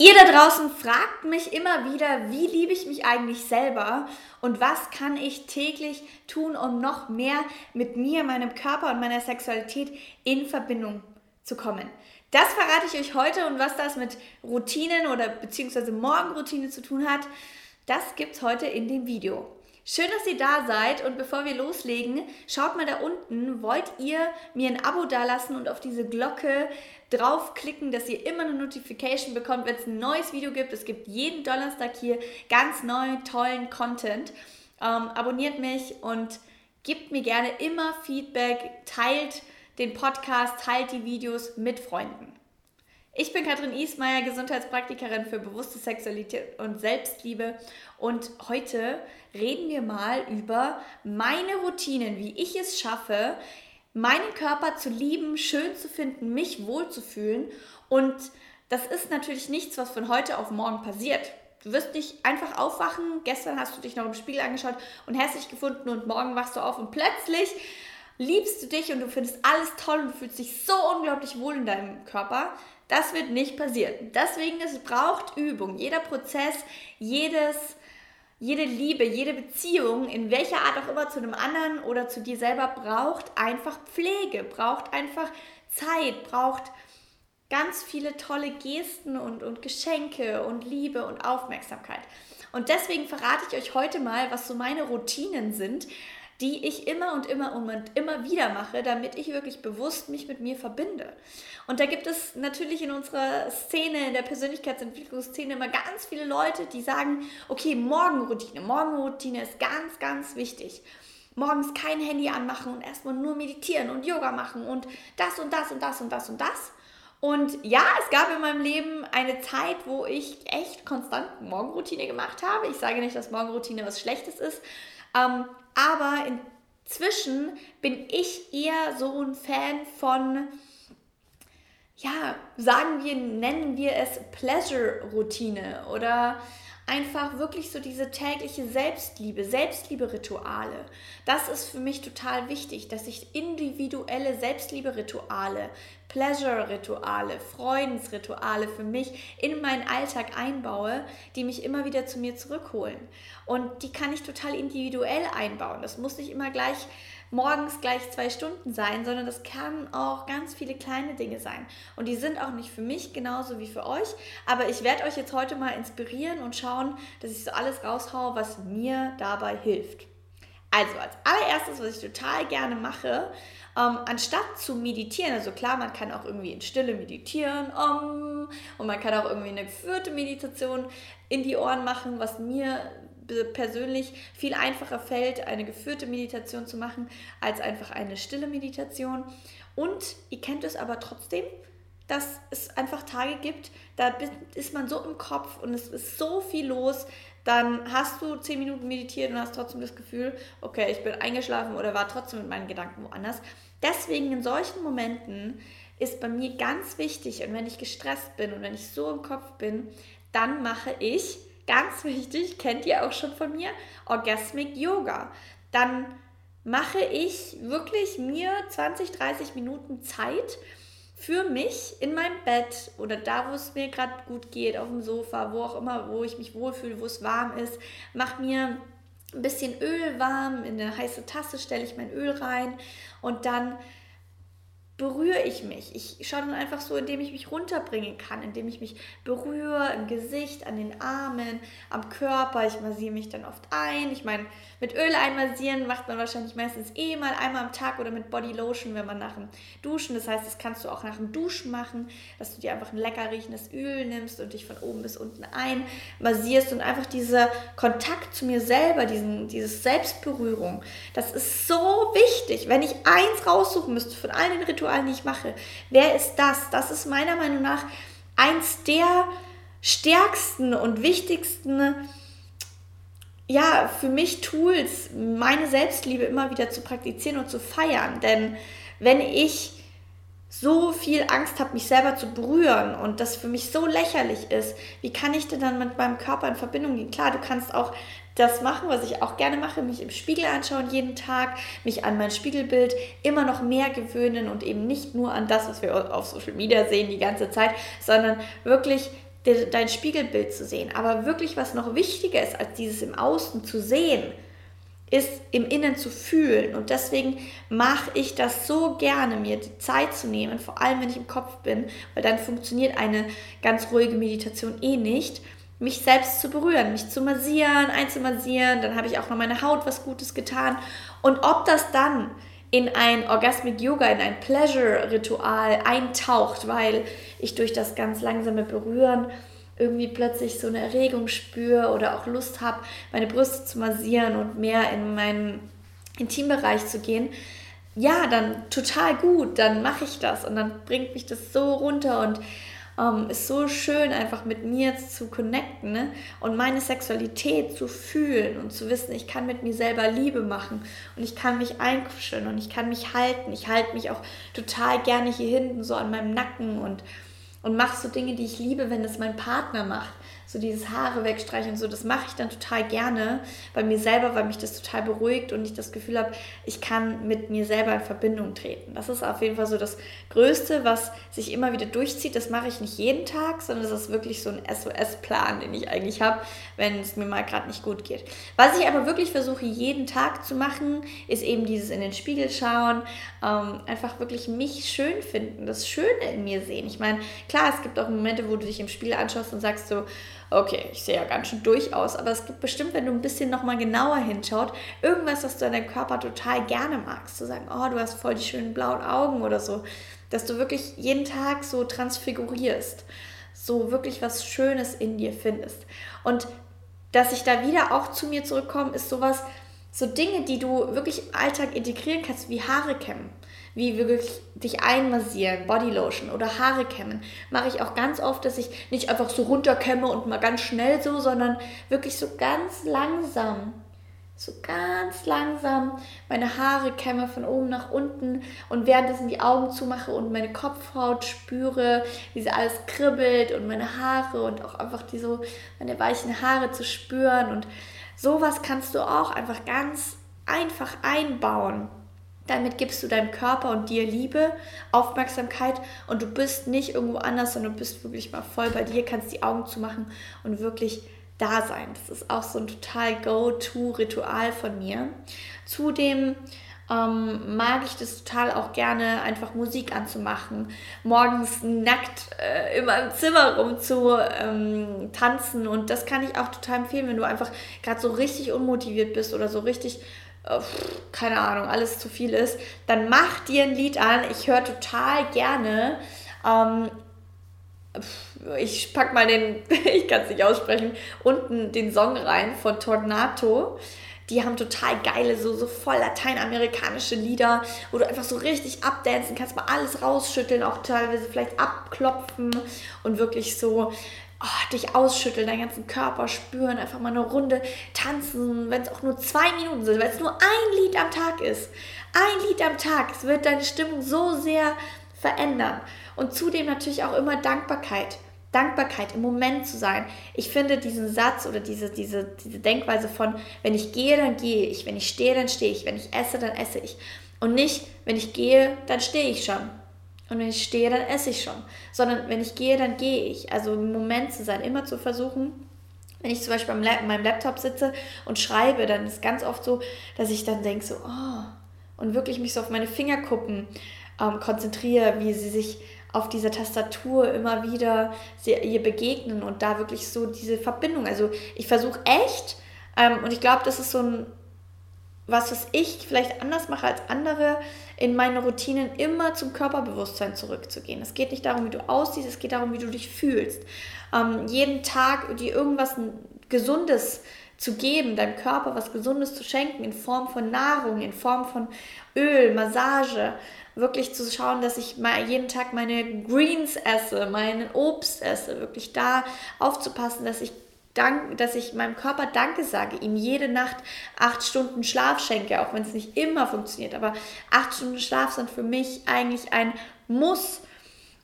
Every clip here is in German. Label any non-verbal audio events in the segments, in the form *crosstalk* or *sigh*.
Ihr da draußen fragt mich immer wieder, wie liebe ich mich eigentlich selber und was kann ich täglich tun, um noch mehr mit mir, meinem Körper und meiner Sexualität in Verbindung zu kommen. Das verrate ich euch heute und was das mit Routinen oder beziehungsweise Morgenroutine zu tun hat, das gibt es heute in dem Video. Schön, dass ihr da seid und bevor wir loslegen, schaut mal da unten, wollt ihr mir ein Abo dalassen und auf diese Glocke draufklicken, dass ihr immer eine Notification bekommt, wenn es ein neues Video gibt. Es gibt jeden Donnerstag hier ganz neuen, tollen Content. Ähm, abonniert mich und gebt mir gerne immer Feedback, teilt den Podcast, teilt die Videos mit Freunden. Ich bin Katrin Ismaier, Gesundheitspraktikerin für bewusste Sexualität und Selbstliebe und heute reden wir mal über meine Routinen, wie ich es schaffe, meinen Körper zu lieben, schön zu finden, mich wohlzufühlen und das ist natürlich nichts, was von heute auf morgen passiert. Du wirst nicht einfach aufwachen, gestern hast du dich noch im Spiegel angeschaut und hässlich gefunden und morgen wachst du auf und plötzlich liebst du dich und du findest alles toll und fühlst dich so unglaublich wohl in deinem Körper. Das wird nicht passieren. Deswegen, es braucht Übung. Jeder Prozess, jedes, jede Liebe, jede Beziehung, in welcher Art auch immer zu einem anderen oder zu dir selber, braucht einfach Pflege, braucht einfach Zeit, braucht ganz viele tolle Gesten und, und Geschenke und Liebe und Aufmerksamkeit. Und deswegen verrate ich euch heute mal, was so meine Routinen sind, die ich immer und immer und immer wieder mache, damit ich wirklich bewusst mich mit mir verbinde. Und da gibt es natürlich in unserer Szene, in der Persönlichkeitsentwicklungsszene immer ganz viele Leute, die sagen, okay, Morgenroutine, Morgenroutine ist ganz, ganz wichtig. Morgens kein Handy anmachen und erstmal nur meditieren und Yoga machen und das und das und das und das und das. Und ja, es gab in meinem Leben eine Zeit, wo ich echt konstant Morgenroutine gemacht habe. Ich sage nicht, dass Morgenroutine was Schlechtes ist, ähm, aber inzwischen bin ich eher so ein Fan von, ja, sagen wir, nennen wir es Pleasure-Routine oder einfach wirklich so diese tägliche Selbstliebe, Selbstliebe-Rituale. Das ist für mich total wichtig, dass ich individuelle Selbstliebe-Rituale, Pleasure-Rituale, Freudensrituale für mich in meinen Alltag einbaue, die mich immer wieder zu mir zurückholen. Und die kann ich total individuell einbauen. Das muss nicht immer gleich morgens gleich zwei Stunden sein, sondern das kann auch ganz viele kleine Dinge sein. Und die sind auch nicht für mich genauso wie für euch. Aber ich werde euch jetzt heute mal inspirieren und schauen, dass ich so alles raushaue, was mir dabei hilft. Also als allererstes, was ich total gerne mache, ähm, anstatt zu meditieren, also klar, man kann auch irgendwie in Stille meditieren um, und man kann auch irgendwie eine geführte Meditation in die Ohren machen, was mir persönlich viel einfacher fällt, eine geführte Meditation zu machen, als einfach eine stille Meditation. Und ihr kennt es aber trotzdem, dass es einfach Tage gibt, da ist man so im Kopf und es ist so viel los, dann hast du zehn Minuten meditiert und hast trotzdem das Gefühl, okay, ich bin eingeschlafen oder war trotzdem mit meinen Gedanken woanders. Deswegen in solchen Momenten ist bei mir ganz wichtig und wenn ich gestresst bin und wenn ich so im Kopf bin, dann mache ich ganz wichtig, kennt ihr auch schon von mir, Orgasmic Yoga. Dann mache ich wirklich mir 20, 30 Minuten Zeit für mich in meinem Bett oder da, wo es mir gerade gut geht, auf dem Sofa, wo auch immer, wo ich mich wohlfühle, wo es warm ist, mache mir ein bisschen Öl warm, in eine heiße Tasse stelle ich mein Öl rein und dann berühre ich mich. Ich schaue dann einfach so, indem ich mich runterbringen kann, indem ich mich berühre im Gesicht, an den Armen, am Körper. Ich massiere mich dann oft ein. Ich meine, mit Öl einmassieren macht man wahrscheinlich meistens eh mal einmal am Tag oder mit Body Lotion, wenn man nach dem Duschen. Das heißt, das kannst du auch nach dem Duschen machen, dass du dir einfach ein lecker riechendes Öl nimmst und dich von oben bis unten einmassierst und einfach dieser Kontakt zu mir selber, diesen, dieses Selbstberührung, das ist so wichtig. Wenn ich eins raussuchen müsste von all den Ritualen, Ritualen, die ich mache. Wer ist das? Das ist meiner Meinung nach eins der stärksten und wichtigsten ja, für mich Tools, meine Selbstliebe immer wieder zu praktizieren und zu feiern. Denn wenn ich so viel Angst habe, mich selber zu berühren und das für mich so lächerlich ist, wie kann ich denn dann mit meinem Körper in Verbindung gehen? Klar, du kannst auch das machen, was ich auch gerne mache, mich im Spiegel anschauen jeden Tag, mich an mein Spiegelbild immer noch mehr gewöhnen und eben nicht nur an das, was wir auf Social Media sehen die ganze Zeit, sondern wirklich dein Spiegelbild zu sehen. Aber wirklich, was noch wichtiger ist, als dieses im Außen zu sehen, ist im Innen zu fühlen. Und deswegen mache ich das so gerne, mir die Zeit zu nehmen, vor allem wenn ich im Kopf bin, weil dann funktioniert eine ganz ruhige Meditation eh nicht, mich selbst zu berühren, mich zu massieren, einzumassieren. Dann habe ich auch noch meine Haut was Gutes getan. Und ob das dann in ein Orgasmic Yoga, in ein Pleasure-Ritual eintaucht, weil ich durch das ganz langsame Berühren irgendwie plötzlich so eine Erregung spüre oder auch Lust habe, meine Brüste zu massieren und mehr in meinen Intimbereich zu gehen, ja, dann total gut, dann mache ich das und dann bringt mich das so runter und ähm, ist so schön, einfach mit mir zu connecten ne? und meine Sexualität zu fühlen und zu wissen, ich kann mit mir selber Liebe machen und ich kann mich einkuscheln und ich kann mich halten. Ich halte mich auch total gerne hier hinten so an meinem Nacken und und mache so Dinge, die ich liebe, wenn das mein Partner macht so dieses Haare wegstreichen und so, das mache ich dann total gerne bei mir selber, weil mich das total beruhigt und ich das Gefühl habe, ich kann mit mir selber in Verbindung treten. Das ist auf jeden Fall so das Größte, was sich immer wieder durchzieht. Das mache ich nicht jeden Tag, sondern das ist wirklich so ein SOS-Plan, den ich eigentlich habe, wenn es mir mal gerade nicht gut geht. Was ich aber wirklich versuche, jeden Tag zu machen, ist eben dieses in den Spiegel schauen, ähm, einfach wirklich mich schön finden, das Schöne in mir sehen. Ich meine, klar, es gibt auch Momente, wo du dich im Spiegel anschaust und sagst so, okay, ich sehe ja ganz schön durch aus, aber es gibt bestimmt, wenn du ein bisschen nochmal genauer hinschaut, irgendwas, was du an deinem Körper total gerne magst. Zu sagen, oh, du hast voll die schönen blauen Augen oder so. Dass du wirklich jeden Tag so transfigurierst. So wirklich was Schönes in dir findest. Und dass ich da wieder auch zu mir zurückkomme, ist sowas, so Dinge, die du wirklich im Alltag integrieren kannst, wie Haare kämmen wie wirklich dich einmassieren, Bodylotion oder Haare kämmen, mache ich auch ganz oft, dass ich nicht einfach so runterkämme und mal ganz schnell so, sondern wirklich so ganz langsam, so ganz langsam meine Haare kämme von oben nach unten und währenddessen die Augen zumache und meine Kopfhaut spüre, wie sie alles kribbelt und meine Haare und auch einfach die so meine weichen Haare zu spüren. Und sowas kannst du auch einfach ganz einfach einbauen damit gibst du deinem Körper und dir Liebe, Aufmerksamkeit und du bist nicht irgendwo anders, sondern du bist wirklich mal voll bei dir, kannst die Augen zumachen und wirklich da sein. Das ist auch so ein total Go-To-Ritual von mir. Zudem ähm, mag ich das total auch gerne, einfach Musik anzumachen, morgens nackt äh, in meinem Zimmer rum zu ähm, tanzen und das kann ich auch total empfehlen, wenn du einfach gerade so richtig unmotiviert bist oder so richtig keine Ahnung, alles zu viel ist, dann mach dir ein Lied an. Ich höre total gerne. Ähm, ich pack mal den, *laughs* ich kann es nicht aussprechen, unten den Song rein von Tornato. Die haben total geile, so, so voll lateinamerikanische Lieder, wo du einfach so richtig abdancen kannst, mal alles rausschütteln, auch teilweise vielleicht abklopfen und wirklich so oh, dich ausschütteln, deinen ganzen Körper spüren, einfach mal eine Runde tanzen, wenn es auch nur zwei Minuten sind, wenn es nur ein Lied am Tag ist. Ein Lied am Tag, es wird deine Stimmung so sehr verändern. Und zudem natürlich auch immer Dankbarkeit. Dankbarkeit, im Moment zu sein. Ich finde diesen Satz oder diese, diese, diese Denkweise von, wenn ich gehe, dann gehe ich, wenn ich stehe, dann stehe ich, wenn ich esse, dann esse ich. Und nicht, wenn ich gehe, dann stehe ich schon. Und wenn ich stehe, dann esse ich schon. Sondern wenn ich gehe, dann gehe ich. Also im Moment zu sein, immer zu versuchen, wenn ich zum Beispiel an meinem Laptop sitze und schreibe, dann ist ganz oft so, dass ich dann denke so, oh, und wirklich mich so auf meine Fingerkuppen ähm, konzentriere, wie sie sich auf dieser Tastatur immer wieder ihr begegnen und da wirklich so diese Verbindung. Also ich versuche echt, ähm, und ich glaube, das ist so ein was, was ich vielleicht anders mache als andere, in meine Routinen immer zum Körperbewusstsein zurückzugehen. Es geht nicht darum, wie du aussiehst, es geht darum, wie du dich fühlst. Ähm, jeden Tag dir irgendwas Gesundes zu geben, deinem Körper was Gesundes zu schenken, in Form von Nahrung, in Form von Öl, Massage, wirklich zu schauen, dass ich mal jeden Tag meine Greens esse, meinen Obst esse, wirklich da aufzupassen, dass ich Dank, dass ich meinem Körper Danke sage, ihm jede Nacht acht Stunden Schlaf schenke, auch wenn es nicht immer funktioniert. Aber acht Stunden Schlaf sind für mich eigentlich ein Muss.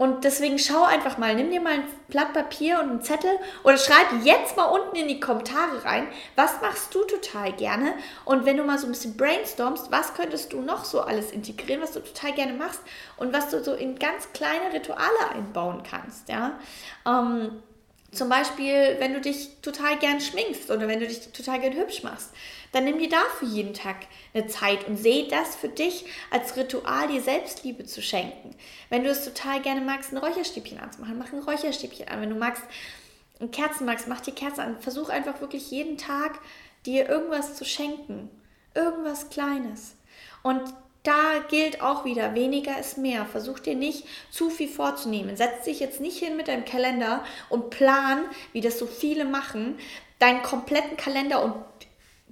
Und deswegen schau einfach mal, nimm dir mal ein Blatt Papier und einen Zettel oder schreib jetzt mal unten in die Kommentare rein, was machst du total gerne? Und wenn du mal so ein bisschen brainstormst, was könntest du noch so alles integrieren, was du total gerne machst und was du so in ganz kleine Rituale einbauen kannst, ja? Ähm, Zum Beispiel, wenn du dich total gern schminkst oder wenn du dich total gern hübsch machst, dann nimm dir dafür jeden Tag eine Zeit und sehe das für dich als Ritual, dir Selbstliebe zu schenken. Wenn du es total gerne magst, ein Räucherstäbchen anzumachen, mach ein Räucherstäbchen an. Wenn du magst, Kerzen magst, mach die Kerze an. Versuch einfach wirklich jeden Tag dir irgendwas zu schenken. Irgendwas Kleines. Und da gilt auch wieder, weniger ist mehr. Versuch dir nicht zu viel vorzunehmen. Setz dich jetzt nicht hin mit deinem Kalender und plan, wie das so viele machen, deinen kompletten Kalender und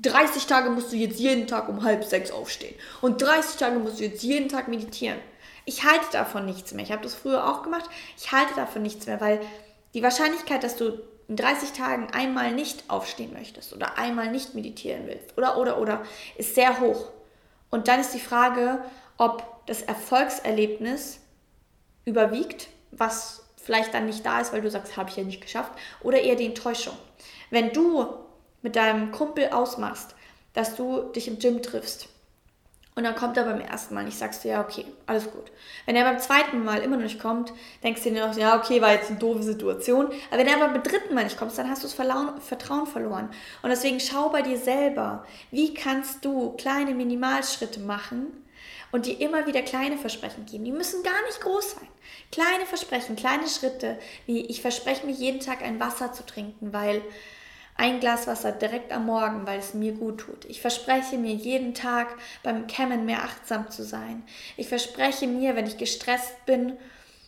30 Tage musst du jetzt jeden Tag um halb sechs aufstehen. Und 30 Tage musst du jetzt jeden Tag meditieren. Ich halte davon nichts mehr. Ich habe das früher auch gemacht. Ich halte davon nichts mehr, weil die Wahrscheinlichkeit, dass du in 30 Tagen einmal nicht aufstehen möchtest oder einmal nicht meditieren willst oder oder oder ist sehr hoch. Und dann ist die Frage, ob das Erfolgserlebnis überwiegt, was vielleicht dann nicht da ist, weil du sagst, habe ich ja nicht geschafft, oder eher die Enttäuschung. Wenn du mit deinem Kumpel ausmachst, dass du dich im Gym triffst und dann kommt er beim ersten Mal nicht, sagst du, ja, okay, alles gut. Wenn er beim zweiten Mal immer noch nicht kommt, denkst du dir noch, ja, okay, war jetzt eine doofe Situation. Aber wenn er beim dritten Mal nicht kommt, dann hast du das Vertrauen verloren. Und deswegen schau bei dir selber, wie kannst du kleine Minimalschritte machen und dir immer wieder kleine Versprechen geben. Die müssen gar nicht groß sein. Kleine Versprechen, kleine Schritte, wie ich verspreche mir jeden Tag ein Wasser zu trinken, weil ein Glas Wasser direkt am Morgen, weil es mir gut tut. Ich verspreche mir jeden Tag beim Kämmen mehr achtsam zu sein. Ich verspreche mir, wenn ich gestresst bin,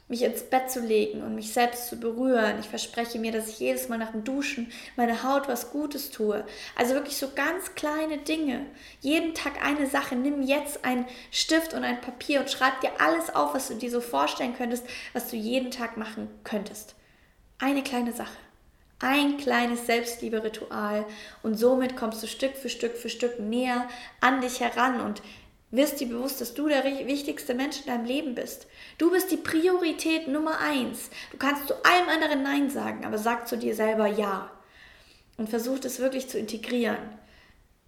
mich ins Bett zu legen und mich selbst zu berühren. Ich verspreche mir, dass ich jedes Mal nach dem Duschen meine Haut was Gutes tue. Also wirklich so ganz kleine Dinge. Jeden Tag eine Sache. Nimm jetzt einen Stift und ein Papier und schreib dir alles auf, was du dir so vorstellen könntest, was du jeden Tag machen könntest. Eine kleine Sache ein kleines Selbstliebe-Ritual und somit kommst du Stück für Stück für Stück näher an dich heran und wirst dir bewusst, dass du der wichtigste Mensch in deinem Leben bist. Du bist die Priorität Nummer eins. Du kannst zu allem anderen Nein sagen, aber sag zu dir selber Ja und versuch es wirklich zu integrieren.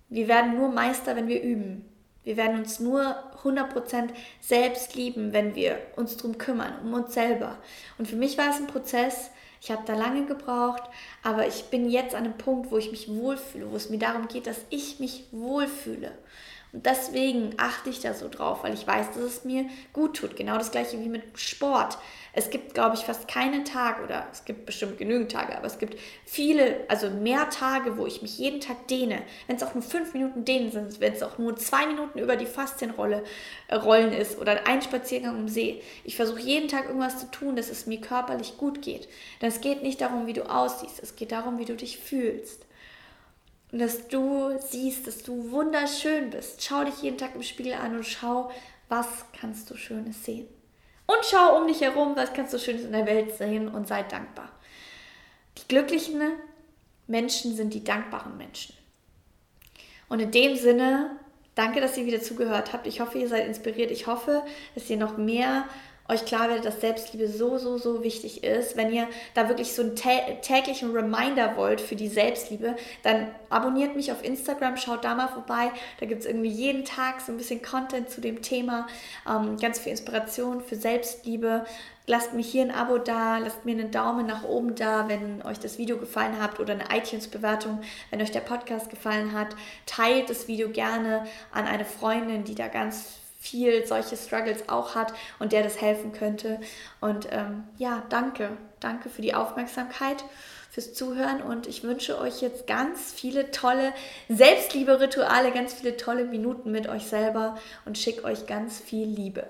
Wir werden nur Meister, wenn wir üben. Wir werden uns nur 100% selbst lieben, wenn wir uns darum kümmern, um uns selber. Und für mich war es ein Prozess, ich habe da lange gebraucht, aber ich bin jetzt an einem Punkt, wo ich mich wohlfühle, wo es mir darum geht, dass ich mich wohlfühle. Und deswegen achte ich da so drauf, weil ich weiß, dass es mir gut tut. Genau das gleiche wie mit Sport. Es gibt, glaube ich, fast keinen Tag oder es gibt bestimmt genügend Tage, aber es gibt viele, also mehr Tage, wo ich mich jeden Tag dehne. Wenn es auch nur fünf Minuten dehnen sind, wenn es auch nur zwei Minuten über die Faszienrolle äh, rollen ist oder ein Spaziergang im See. Ich versuche jeden Tag irgendwas zu tun, dass es mir körperlich gut geht. Denn es geht nicht darum, wie du aussiehst, es geht darum, wie du dich fühlst. Und dass du siehst, dass du wunderschön bist. Schau dich jeden Tag im Spiegel an und schau, was kannst du Schönes sehen. Und schau um dich herum, was kannst du Schönes in der Welt sehen und sei dankbar. Die glücklichen Menschen sind die dankbaren Menschen. Und in dem Sinne, danke, dass ihr wieder zugehört habt. Ich hoffe, ihr seid inspiriert. Ich hoffe, dass ihr noch mehr euch klar werdet, dass Selbstliebe so, so, so wichtig ist. Wenn ihr da wirklich so einen täglichen Reminder wollt für die Selbstliebe, dann abonniert mich auf Instagram, schaut da mal vorbei. Da gibt es irgendwie jeden Tag so ein bisschen Content zu dem Thema, ähm, ganz viel Inspiration für Selbstliebe. Lasst mich hier ein Abo da, lasst mir einen Daumen nach oben da, wenn euch das Video gefallen hat oder eine iTunes-Bewertung, wenn euch der Podcast gefallen hat. Teilt das Video gerne an eine Freundin, die da ganz viel solche Struggles auch hat und der das helfen könnte. Und ähm, ja, danke. Danke für die Aufmerksamkeit, fürs Zuhören und ich wünsche euch jetzt ganz viele tolle Selbstliebe-Rituale, ganz viele tolle Minuten mit euch selber und schicke euch ganz viel Liebe.